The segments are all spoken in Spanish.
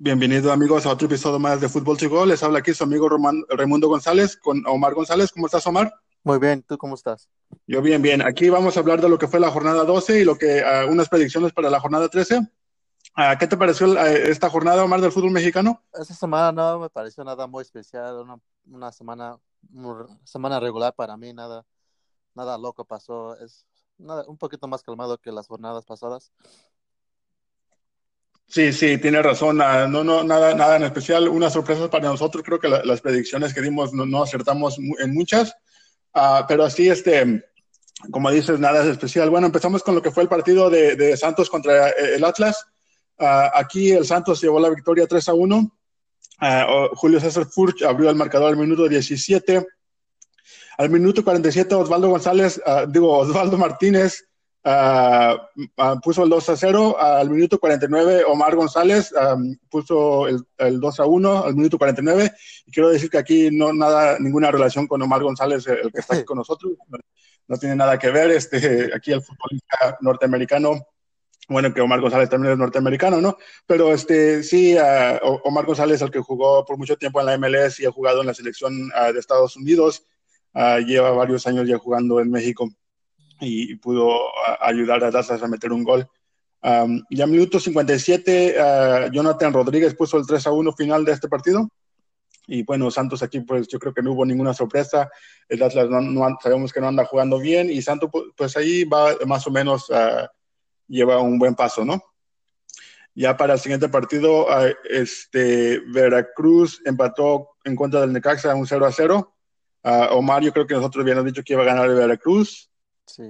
Bienvenido amigos a otro episodio más de Fútbol Chico. Les habla aquí su amigo Román, Raimundo González con Omar González. ¿Cómo estás, Omar? Muy bien, ¿tú cómo estás? Yo bien, bien. Aquí vamos a hablar de lo que fue la jornada 12 y lo que uh, unas predicciones para la jornada 13. Uh, ¿Qué te pareció uh, esta jornada, Omar, del fútbol mexicano? Esta semana no me pareció nada muy especial, una, una semana, una semana regular para mí, nada, nada loco pasó. Es nada, un poquito más calmado que las jornadas pasadas. Sí, sí, tiene razón. Uh, no, no, nada, nada en especial. Una sorpresa para nosotros. Creo que la, las predicciones que dimos no, no acertamos en muchas. Uh, pero así, este, como dices, nada es especial. Bueno, empezamos con lo que fue el partido de, de Santos contra el Atlas. Uh, aquí el Santos llevó la victoria 3 a 1. Julio César Furch abrió el marcador al minuto 17. Al minuto 47, Osvaldo González, digo, Osvaldo Martínez Uh, uh, puso el 2 a 0 al minuto 49 Omar González um, puso el, el, 2 a 1 al minuto 49 y quiero decir que aquí no nada ninguna relación con Omar González el que está aquí con nosotros no, tiene nada que ver. Este aquí el futbolista norteamericano bueno que Omar González también es norteamericano no pero este sí uh, Omar González el que jugó por mucho tiempo en la MLS y ha jugado en la selección de Estados Unidos lleva varios años ya jugando en México y pudo ayudar a Dallas a meter un gol. Um, ya en minuto 57, uh, Jonathan Rodríguez puso el 3 a 1 final de este partido. Y bueno, Santos aquí, pues yo creo que no hubo ninguna sorpresa. El Atlas no, no, sabemos que no anda jugando bien y Santos, pues ahí va más o menos, uh, lleva un buen paso, ¿no? Ya para el siguiente partido, uh, este, Veracruz empató en contra del Necaxa un 0 a 0. Omar, yo creo que nosotros habíamos dicho que iba a ganar el Veracruz. Sí,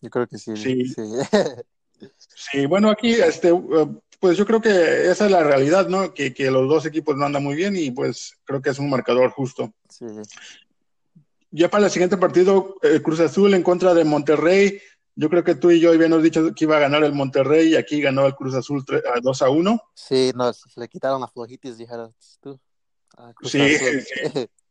yo creo que sí. Sí, sí. sí bueno, aquí, este, pues yo creo que esa es la realidad, ¿no? Que, que, los dos equipos no andan muy bien y pues creo que es un marcador justo. Sí. Ya para el siguiente partido, eh, Cruz Azul en contra de Monterrey. Yo creo que tú y yo habíamos dicho que iba a ganar el Monterrey y aquí ganó el Cruz Azul 3, a 2 a 1. Sí, no, le quitaron la flojitis, dijeras tú. sí, sí.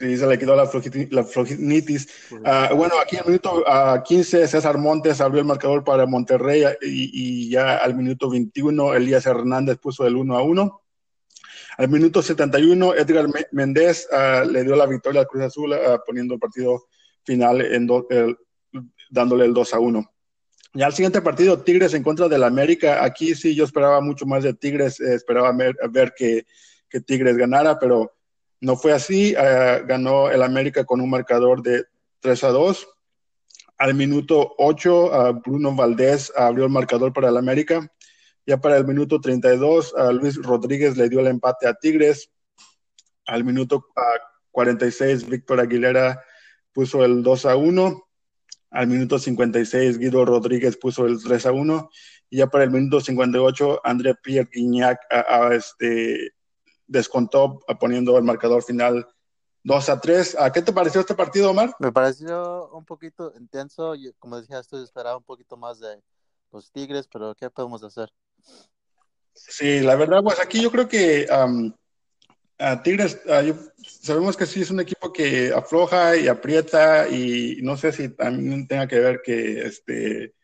Sí, se le quitó la, la flojinitis. Uh, bueno, aquí el minuto uh, 15, César Montes abrió el marcador para Monterrey y, y, ya al minuto 21, Elías Hernández puso el 1 a 1. Al minuto 71, Edgar Méndez uh, le dio la victoria al Cruz Azul, poniendo el partido final, en do, el, dándole el 2 a 1. Ya al siguiente partido, Tigres en contra del América. Aquí sí yo esperaba mucho más de Tigres, eh, esperaba ver, ver que, que Tigres ganara, pero no fue así, uh, ganó el América con un marcador de 3 a 2. Al minuto 8, uh, Bruno Valdés abrió el marcador para el América. Ya para el minuto 32, uh, Luis Rodríguez le dio el empate a Tigres. Al minuto 46, Víctor Aguilera puso el 2 a 1. Al minuto 56, Guido Rodríguez puso el 3 a 1. Y ya para el minuto 58, André Pierre Guignac este, descontó poniendo el marcador final 2 a 3. ¿A qué te pareció este partido, Omar? Me pareció un poquito intenso. y Como decía, estoy esperaba un poquito más de los Tigres, pero ¿qué podemos hacer? Sí, la verdad, pues aquí yo creo que um, a Tigres, uh, yo, sabemos que sí es un equipo que afloja y aprieta y no sé si también tenga que ver que este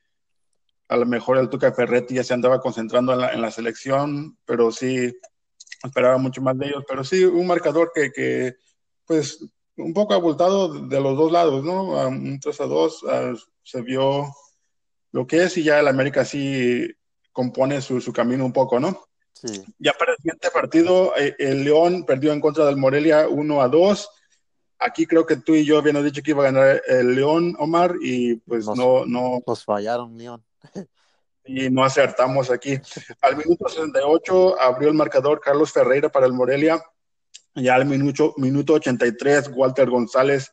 a lo mejor el Tuca Ferretti ya se andaba concentrando en la, en la selección, pero sí esperaba mucho más de ellos, pero sí un marcador que, que pues un poco abultado de los dos lados, ¿no? Un 3 a 2 uh, se vio lo que es y ya el América sí compone su, su camino un poco, ¿no? Sí. Ya para el siguiente partido, eh, el León perdió en contra del Morelia 1 a 2. Aquí creo que tú y yo habíamos dicho que iba a ganar el León, Omar, y pues nos, no, no. Nos fallaron, León. y no acertamos aquí. Al minuto 68 abrió el marcador Carlos Ferreira para el Morelia. Ya al minuto, minuto 83 Walter González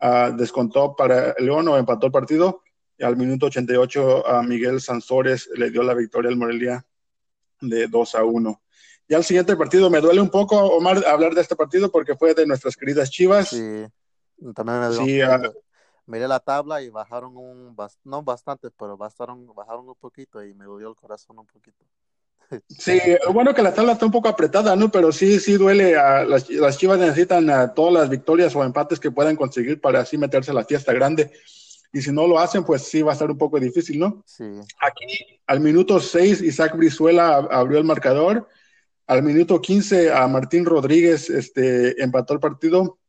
uh, descontó para León o empató el partido. Y al minuto 88 a uh, Miguel Sansores le dio la victoria al Morelia de 2 a 1. Y al siguiente partido me duele un poco, Omar, hablar de este partido porque fue de nuestras queridas Chivas. Sí, también me dio sí, uh, miré la tabla y bajaron un, no bastante, pero bajaron, bajaron un poquito y me dolió el corazón un poquito. Sí, bueno que la tabla está un poco apretada, ¿no? Pero sí, sí duele. A las, las Chivas necesitan a todas las victorias o empates que puedan conseguir para así meterse a la fiesta grande. Y si no lo hacen, pues sí va a estar un poco difícil, ¿no? Sí. Aquí, al minuto 6, Isaac Brizuela abrió el marcador. Al minuto 15 a Martín Rodríguez este, empató el partido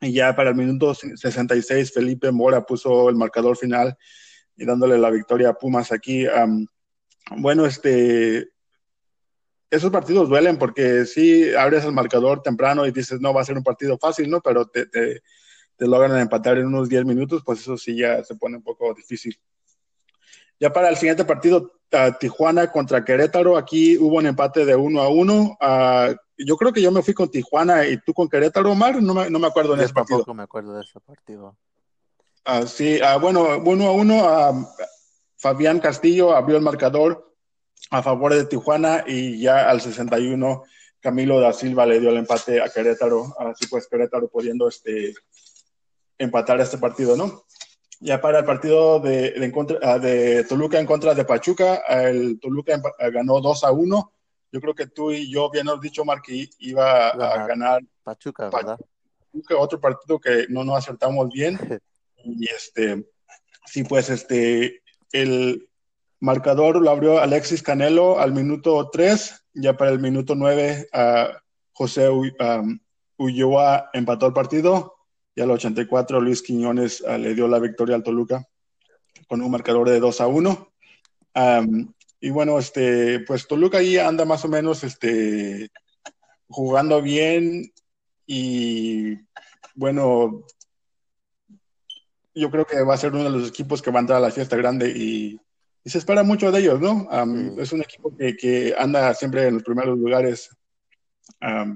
y ya para el minuto 66 Felipe Mora puso el marcador final y dándole la victoria a Pumas aquí. bueno, este, esos partidos duelen porque sí abres el marcador temprano y dices, no, va a ser un partido fácil, ¿no? Pero te, te, logran empatar en unos 10 minutos, pues eso sí ya se pone un poco difícil. Ya para el siguiente partido, Tijuana contra Querétaro, aquí hubo un empate de uno a uno. yo creo que yo me fui con Tijuana y tú con Querétaro, Omar, no me, no me acuerdo en ese partido. Tampoco me acuerdo de ese partido. Ah, sí, ah, bueno, uno a uno, Fabián Castillo abrió el marcador a favor de Tijuana y ya al 61 Camilo da Silva le dio el empate a Querétaro, así pues Querétaro pudiendo este, empatar este partido, ¿no? Ya para el partido de, de, ah, de Toluca en contra de Pachuca, el Toluca ganó 2 a 1. Yo creo que tú y yo hemos dicho, Mark, que iba a ganar Pachuca, ¿verdad? Pachuca, otro partido que no nos acertamos bien. y este, sí, pues este, el, Marcador lo abrió Alexis Canelo al minuto 3, ya para el minuto 9 José um, Ulloa empató el partido y al 84 Luis Quiñones uh, le dio la victoria al Toluca con un marcador de 2 a 1. Um, y bueno, este, pues Toluca ahí anda más o menos este, jugando bien y bueno, yo creo que va a ser uno de los equipos que va a entrar a la fiesta grande y y se espera mucho de ellos, ¿no? Es un equipo que, anda siempre en los primeros lugares,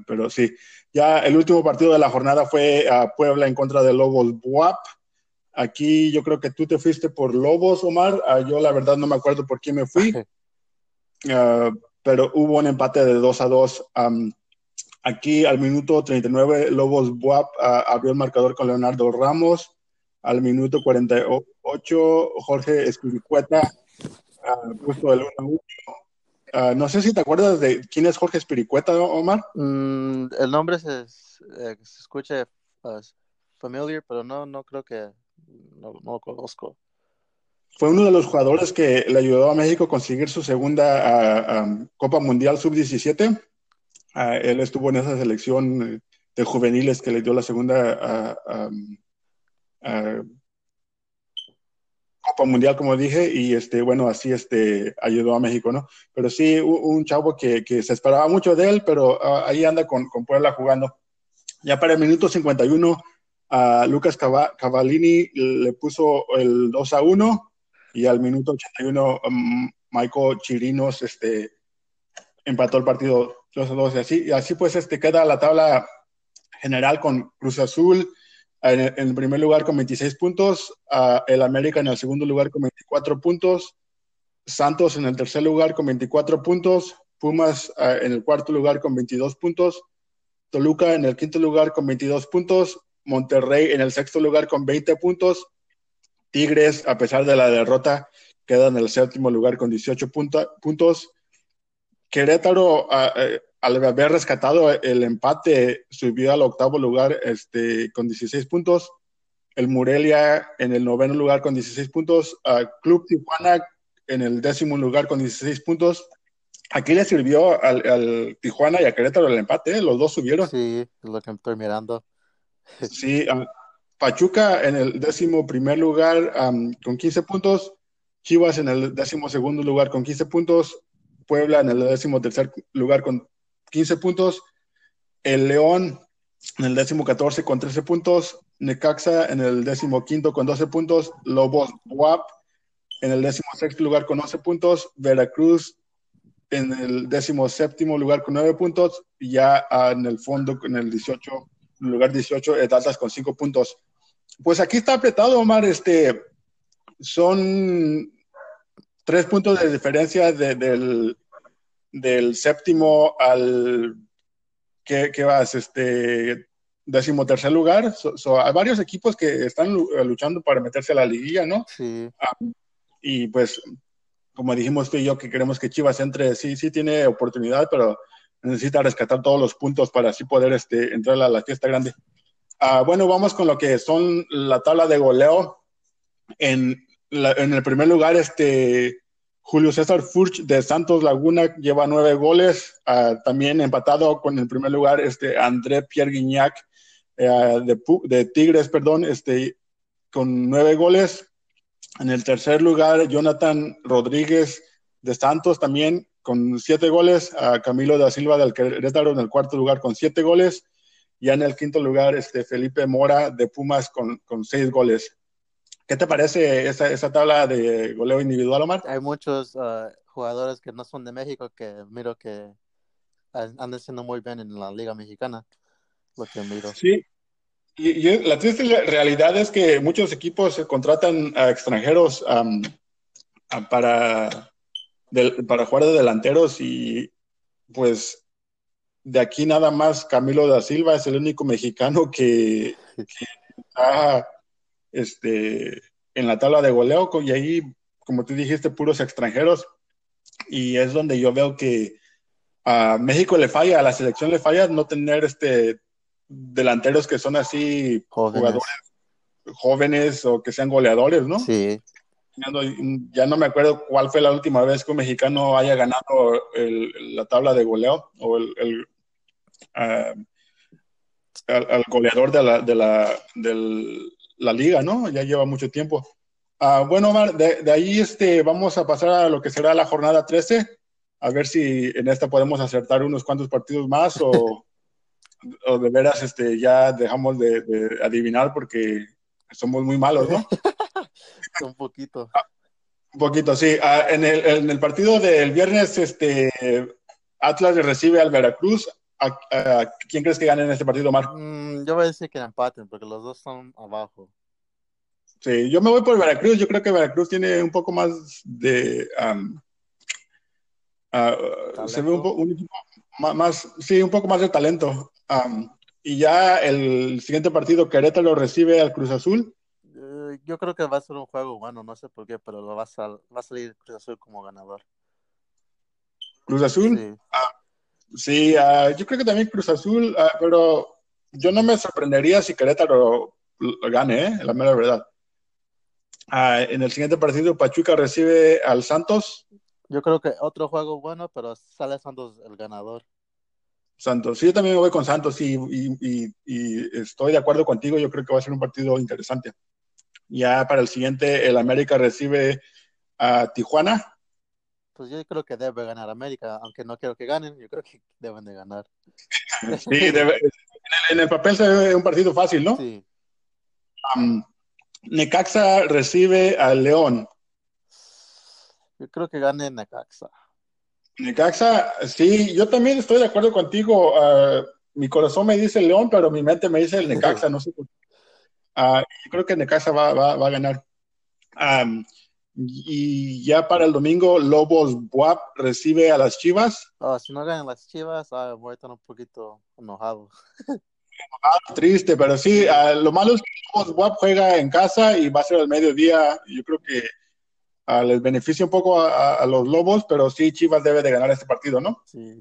pero sí. Ya el último partido de la jornada fue a Puebla en contra de Lobos Buap. Aquí yo creo que tú te fuiste por Lobos, Omar. Ah, yo la verdad no me acuerdo por quién me fui, ah, pero hubo un empate de 2 a 2. aquí al minuto 39, Lobos Buap ah, abrió el marcador con Leonardo Ramos. Al minuto 48, Jorge Espiricueta justo del 1 1. No sé si te acuerdas de quién es Jorge Espiricueta, Omar. Mm, el nombre se, eh, se escucha uh, familiar, pero no, no creo que no, lo conozco. Fue uno de los jugadores que le ayudó a México a conseguir su segunda Copa Mundial Sub-17. él estuvo en esa selección de juveniles que le dio la segunda Copa Mundial, como dije, y este, bueno, así este, ayudó a México, ¿no? Pero sí, un chavo que, que se esperaba mucho de él, pero ah, ahí anda con, con, Puebla jugando. Ya para el minuto 51, a Lucas Cavallini le puso el 2 a 1, y al minuto 81, um, Michael Chirinos este, empató el partido 2 a 2, y así, y así pues este, queda la tabla general con Cruz Azul, en, el primer lugar con 26 puntos, el América en el segundo lugar con 24 puntos, Santos en el tercer lugar con 24 puntos, Pumas en el cuarto lugar con 22 puntos, Toluca en el quinto lugar con 22 puntos, Monterrey en el sexto lugar con 20 puntos, Tigres, a pesar de la derrota, queda en el séptimo lugar con 18 puntos. Querétaro, eh, al haber rescatado el empate, subió al octavo lugar este, con 16 puntos. El Murelia en el noveno lugar con 16 puntos. Club Tijuana en el décimo lugar con 16 puntos. Aquí le sirvió al, Tijuana y a Querétaro el empate, ¿eh? los dos subieron. Sí, es lo que estoy mirando. Sí, Pachuca en el décimo primer lugar con 15 puntos. Chivas en el décimo segundo lugar con 15 puntos. Puebla en el décimo tercer lugar con 15 puntos. El León en el décimo 14 con 13 puntos. Necaxa en el décimo quinto con 12 puntos. Lobos WAP en el décimo sexto lugar con 11 puntos. Veracruz en el décimo séptimo lugar con 9 puntos. Y ya en el fondo, en el 18, en el lugar 18, Atlas con 5 puntos. Pues aquí está apretado, Omar. Este, son tres puntos de diferencia del, del séptimo al ¿qué, vas? Este décimo tercer lugar. hay varios equipos que están luchando para meterse a la liguilla, ¿no? Sí. Ah, y pues, como dijimos tú y yo, que queremos que Chivas entre, sí, sí tiene oportunidad, pero necesita rescatar todos los puntos para así poder este, entrar a la fiesta grande. Ah, bueno, vamos con lo que son la tabla de goleo. En, en el primer lugar, este, Julio César Furch de Santos Laguna lleva nueve goles. Ah, también empatado con el primer lugar este André Pierre Guignac eh, de, de, Tigres, perdón, este, con nueve goles. En el tercer lugar, Jonathan Rodríguez de Santos también con siete goles. Camilo da Silva del Querétaro en el cuarto lugar con siete goles. Ya en el quinto lugar, este, Felipe Mora de Pumas con seis goles. ¿Qué te parece esa, esa tabla de goleo individual, Omar? Hay muchos uh, jugadores que no son de México que miro que andan siendo muy bien en la Liga Mexicana. Lo que miro. Sí. Y, la triste realidad es que muchos equipos contratan a extranjeros um, para, para jugar de delanteros y pues de aquí nada más Camilo da Silva es el único mexicano que, que está este, en la tabla de goleo y ahí, como tú dijiste, puros extranjeros. Y es donde yo veo que a México le falla, a la selección le falla no tener este delanteros que son así jugadores jóvenes o que sean goleadores, ¿no? Sí. Ya no, me acuerdo cuál fue la última vez que un mexicano haya ganado la tabla de goleo o el, ah, al, goleador de la, de la, del, la liga, ¿no? Ya lleva mucho tiempo. Uh, bueno, Omar, de, ahí este, vamos a pasar a lo que será la jornada 13, a ver si en esta podemos acertar unos cuantos partidos más o, o de veras este, ya dejamos de, adivinar porque somos muy malos, ¿no? un poquito. Ah, un poquito, sí. Ah, en, el, en, el, partido del viernes, este, Atlas recibe al Veracruz. ¿Quién crees que gane en este partido, Omar? Mm, yo voy a decir que empaten, porque los dos están abajo. Sí, yo me voy por Veracruz. Yo creo que Veracruz tiene un poco más de. se ve un, poco más, sí, un poco más de talento. y ya el siguiente partido, Querétaro recibe al Cruz Azul. Eh, yo creo que va a ser un juego bueno, no sé por qué, pero lo va, a va a salir Cruz Azul como ganador. ¿Cruz Azul? Sí. Ah, Sí, ah, yo creo que también Cruz Azul, ah, pero yo no me sorprendería si Querétaro lo gane, ¿eh? la mera verdad. Ah, en el siguiente partido, Pachuca recibe al Santos. Yo creo que otro juego bueno, pero sale Santos el ganador. Santos, sí, yo también me voy con Santos y, y, estoy de acuerdo contigo, yo creo que va a ser un partido interesante. Ya para el siguiente, el América recibe a Tijuana pues yo creo que debe ganar América, aunque no quiero que ganen, yo creo que deben de ganar. Sí, en, el, papel se ve un partido fácil, ¿no? Sí. Necaxa recibe al León. Yo creo que gane Necaxa. Necaxa, sí, yo también estoy de acuerdo contigo. Ah, mi corazón me dice el León, pero mi mente me dice el Necaxa, no sé por qué. Uh, yo creo que Necaxa va, va, va a ganar. Y ya para el domingo, Lobos Buap recibe a las Chivas. Oh, si no ganan las Chivas, ah, voy a estar un poquito enojado. triste, pero sí, ah, lo malo es que Lobos Buap juega en casa y va a ser al mediodía. Yo creo que ah, les beneficia un poco a, los Lobos, pero sí, Chivas debe de ganar este partido, ¿no? Sí.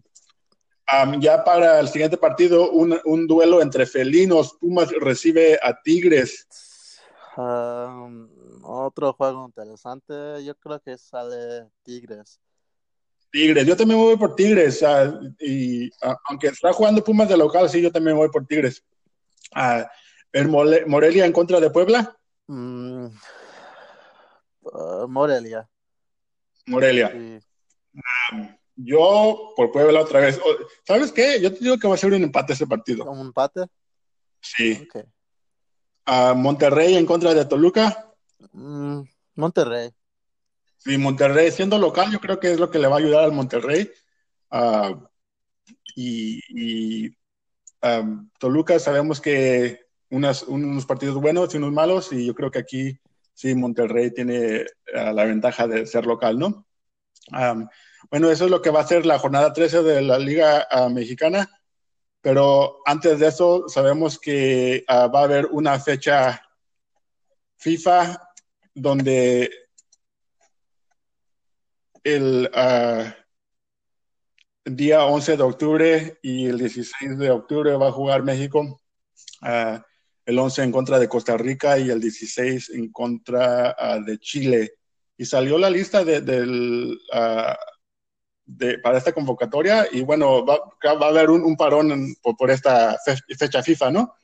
ya para el siguiente partido, un, un, duelo entre felinos. Pumas recibe a Tigres otro juego interesante, yo creo que sale Tigres. Tigres, yo también voy por Tigres. y aunque está jugando Pumas de local, sí, yo también voy por Tigres. ¿El Morelia en contra de Puebla? Mm, uh, Morelia. Morelia. yo por Puebla otra vez. ¿Sabes qué? Yo te digo que va a ser un empate ese partido. ¿Un empate? Sí. Monterrey en contra de Toluca. Mm, Monterrey. Sí, Monterrey, siendo local, yo creo que es lo que le va a ayudar al Monterrey. Ah, y, Toluca sabemos que unos partidos buenos y unos malos, y yo creo que aquí sí Monterrey tiene ah, la ventaja de ser local, ¿no? bueno, eso es lo que va a ser la jornada 13 de la Liga ah, Mexicana, pero antes de eso sabemos que va a haber una fecha FIFA donde el ah, día 11 de octubre y el 16 de octubre va a jugar México. Ah, el 11 en contra de Costa Rica y el 16 en contra de Chile. y salió la lista de, del, de, para esta convocatoria y bueno, va, va a haber un, un parón por, por, esta fecha FIFA, ¿no?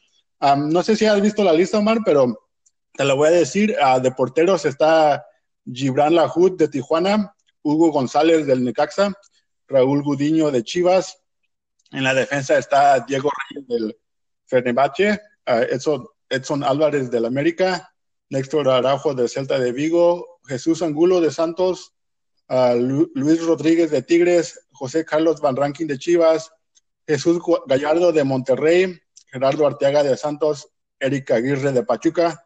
Um, no sé si has visto la lista, Omar, pero te la voy a decir. Uh, de porteros está Gibran Lahud de Tijuana, Hugo González del Necaxa, Raúl Gudiño de Chivas. En la defensa está Diego Reyes del Fenerbahce, uh, Edson, Edson Álvarez del América, Néstor Araujo del Celta de Vigo, Jesús Angulo de Santos, Luis Rodríguez de Tigres, José Carlos Van Rankin de Chivas, Jesús Gallardo de Monterrey, Gerardo Arteaga de Santos, Erika Aguirre de Pachuca.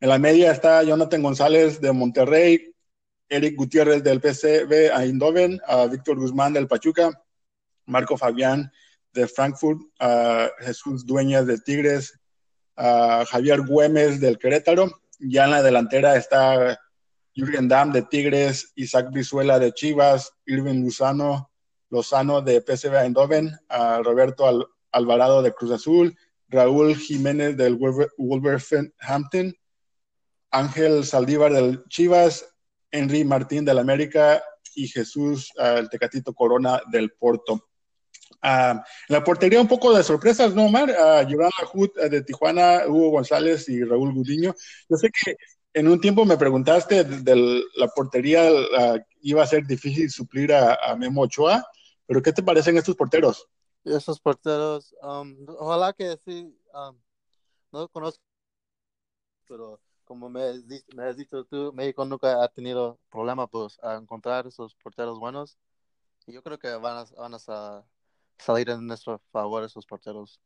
En la media está Jonathan González de Monterrey, Eric Gutiérrez del PCB a Eindhoven, a Víctor Guzmán del Pachuca, Marco Fabián de Frankfurt, Jesús Dueñas de Tigres, Javier Güemes del Querétaro. Ya en la delantera está Jürgen Damm de Tigres, Isaac Brizuela de Chivas, Irving Luzano, Lozano de PSV Eindhoven, a Roberto Al Alvarado de Cruz Azul, Raúl Jiménez del Wolverhampton, Ángel Saldívar del Chivas, Henry Martín del América y Jesús uh, el Tecatito Corona del Porto. Uh, la portería un poco de sorpresas, ¿no, Omar? Uh, Gibran Lahut de Tijuana, Hugo González y Raúl Gudiño. Yo sé que en un tiempo me preguntaste de, la portería iba a ser difícil suplir a, Memo Ochoa, pero ¿qué te parecen estos porteros? esos porteros, um, ojalá que sí, um, no conozco, pero como me, me, has dicho tú, México nunca ha tenido problema pues, a encontrar esos porteros buenos. Y yo creo que van a salir en nuestro favor esos porteros.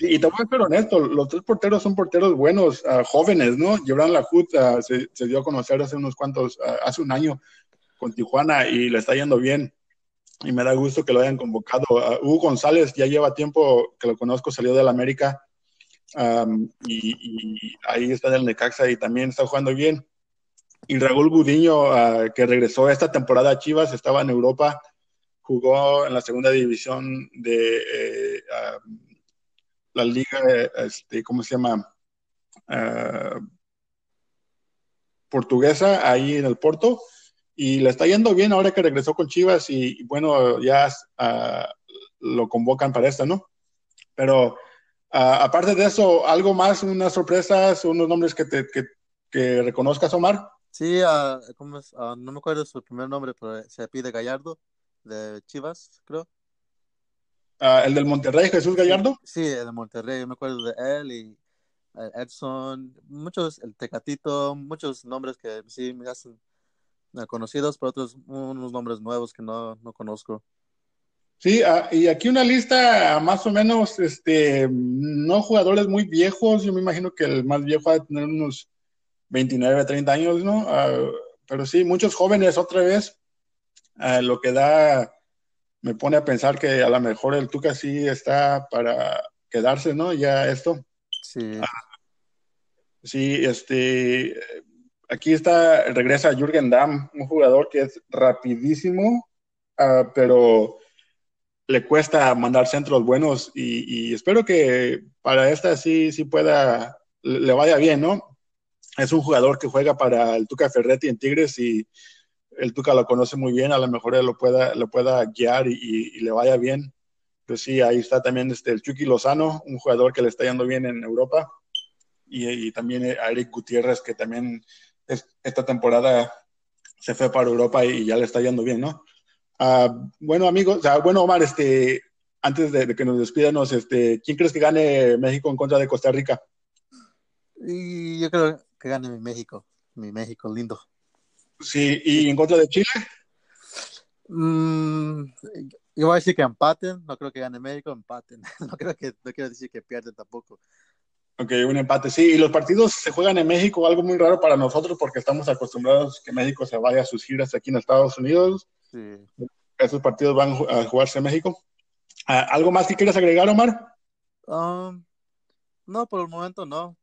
Y te voy a ser honesto, los tres porteros son porteros buenos, uh, jóvenes, ¿no? Gibran Lahut uh, se, se, dio a conocer hace unos cuantos, uh, hace un año con Tijuana y le está yendo bien y me da gusto que lo hayan convocado. Hugo González ya lleva tiempo que lo conozco, salió del América um, y, ahí está en el Necaxa y también está jugando bien. Y Raúl Gudiño, que regresó esta temporada a Chivas, estaba en Europa, jugó en la segunda división de eh, la liga, este, ¿cómo se llama? portuguesa, ahí en el Porto y le está yendo bien ahora que regresó con Chivas y, bueno, ya uh, lo convocan para esta, ¿no? Pero uh, aparte de eso, ¿algo más, unas sorpresas, unos nombres que, te, que, que reconozcas, Omar? Sí, uh, ¿cómo es? no me acuerdo su primer nombre, pero se pide Gallardo, de Chivas, creo. ¿El del Monterrey, Jesús Gallardo? Sí, el de Monterrey, me acuerdo de él y Edson, muchos, el Tecatito, muchos nombres que sí me hacen conocidos, pero otros unos nombres nuevos que no, no conozco. Sí, uh, y aquí una lista más o menos, este, no jugadores muy viejos, yo me imagino que el más viejo va a tener unos 29, 30 años, ¿no? Uh, pero sí, muchos jóvenes otra vez, lo que da, me pone a pensar que a lo mejor el Tuca sí está para quedarse, ¿no? Ya esto. Sí. sí, este, aquí está, regresa Jürgen Damm, un jugador que es rapidísimo, uh, pero le cuesta mandar centros buenos y, y, espero que para esta sí, sí pueda, le vaya bien, ¿no? Es un jugador que juega para el Tuca Ferretti en Tigres y el Tuca lo conoce muy bien, a lo mejor él lo pueda, lo pueda guiar y, le vaya bien. Pues sí, ahí está también este, el Chucky Lozano, un jugador que le está yendo bien en Europa. Y, también a Eric Gutiérrez, que también esta temporada se fue para Europa y ya le está yendo bien, ¿no? Uh, bueno, amigos, o sea, bueno, Omar, este, antes de, que nos despidamos, este, ¿quién crees que gane México en contra de Costa Rica? Yo creo que gane mi México, mi México lindo. Sí, ¿y en contra de Chile? Mm, yo voy a decir que empaten, no creo que gane México, empaten. No creo que, no quiero decir que pierden tampoco. Ok, un empate, sí. Y los partidos se juegan en México, algo muy raro para nosotros porque estamos acostumbrados que México se vaya a sus giras aquí en Estados Unidos. Sí. Esos partidos van a jugarse en México. Uh, ¿Algo más que quieras agregar, Omar? Um, no, por el momento no.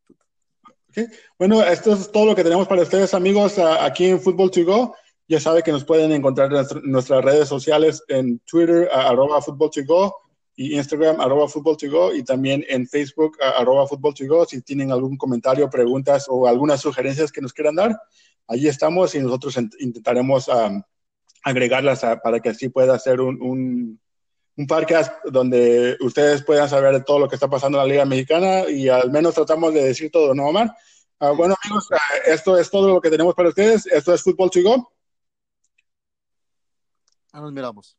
Bueno, esto es todo lo que tenemos para ustedes, amigos, aquí en Football to Go. Ya sabe que nos pueden encontrar en nuestras redes sociales en Twitter, arroba Football to Go y Instagram, arroba fútbol to go, y también en Facebook, arroba fútbol to go. Si tienen algún comentario, preguntas o algunas sugerencias que nos quieran dar, allí estamos y nosotros intentaremos agregarlas para que así pueda ser un, un, podcast donde ustedes puedan saber de todo lo que está pasando en la Liga Mexicana y al menos tratamos de decir todo, ¿no, Omar? Ah, bueno, amigos, ah, esto es todo lo que tenemos para ustedes. Esto es Fútbol Go. Nos miramos.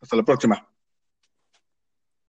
Hasta la próxima.